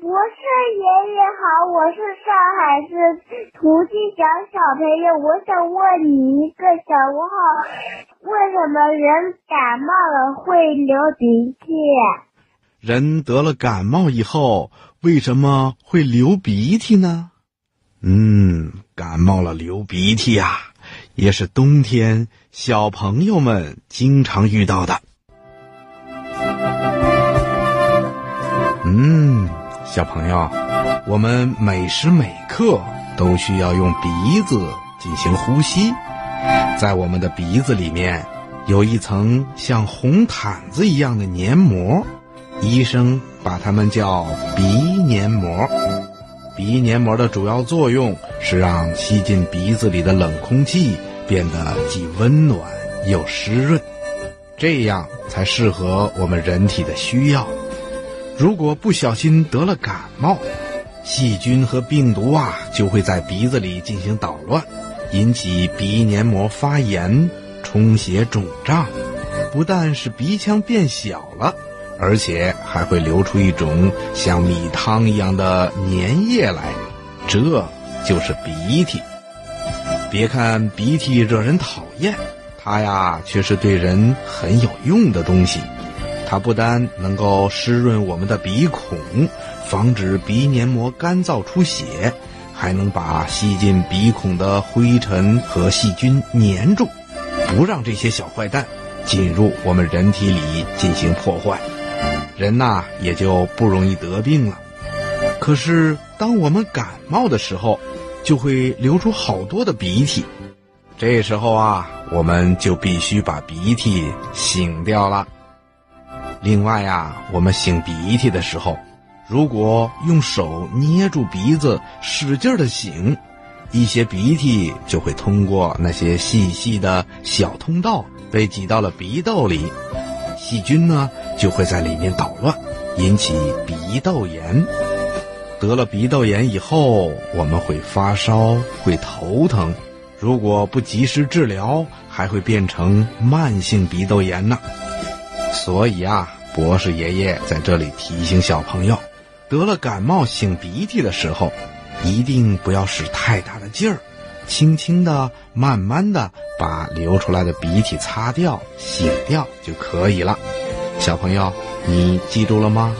博士爷爷好，我是上海市涂继祥小朋友，我想问你一个小问号：为什么人感冒了会流鼻涕？人得了感冒以后，为什么会流鼻涕呢？嗯，感冒了流鼻涕呀，也是冬天小朋友们经常遇到的。嗯，小朋友，我们每时每刻都需要用鼻子进行呼吸，在我们的鼻子里面有一层像红毯子一样的黏膜，医生把它们叫鼻黏膜。鼻黏膜的主要作用是让吸进鼻子里的冷空气变得既温暖又湿润，这样才适合我们人体的需要。如果不小心得了感冒，细菌和病毒啊就会在鼻子里进行捣乱，引起鼻黏膜发炎、充血肿胀，不但是鼻腔变小了，而且还会流出一种像米汤一样的粘液来，这就是鼻涕。别看鼻涕惹人讨厌，它呀却是对人很有用的东西。它不单能够湿润我们的鼻孔，防止鼻黏膜干燥出血，还能把吸进鼻孔的灰尘和细菌粘住，不让这些小坏蛋进入我们人体里进行破坏，人呐也就不容易得病了。可是当我们感冒的时候，就会流出好多的鼻涕，这时候啊，我们就必须把鼻涕擤掉了。另外呀，我们擤鼻涕的时候，如果用手捏住鼻子，使劲的擤，一些鼻涕就会通过那些细细的小通道被挤到了鼻窦里，细菌呢就会在里面捣乱，引起鼻窦炎。得了鼻窦炎以后，我们会发烧，会头疼，如果不及时治疗，还会变成慢性鼻窦炎呢。所以啊，博士爷爷在这里提醒小朋友，得了感冒擤鼻涕的时候，一定不要使太大的劲儿，轻轻的、慢慢的把流出来的鼻涕擦掉、擤掉就可以了。小朋友，你记住了吗？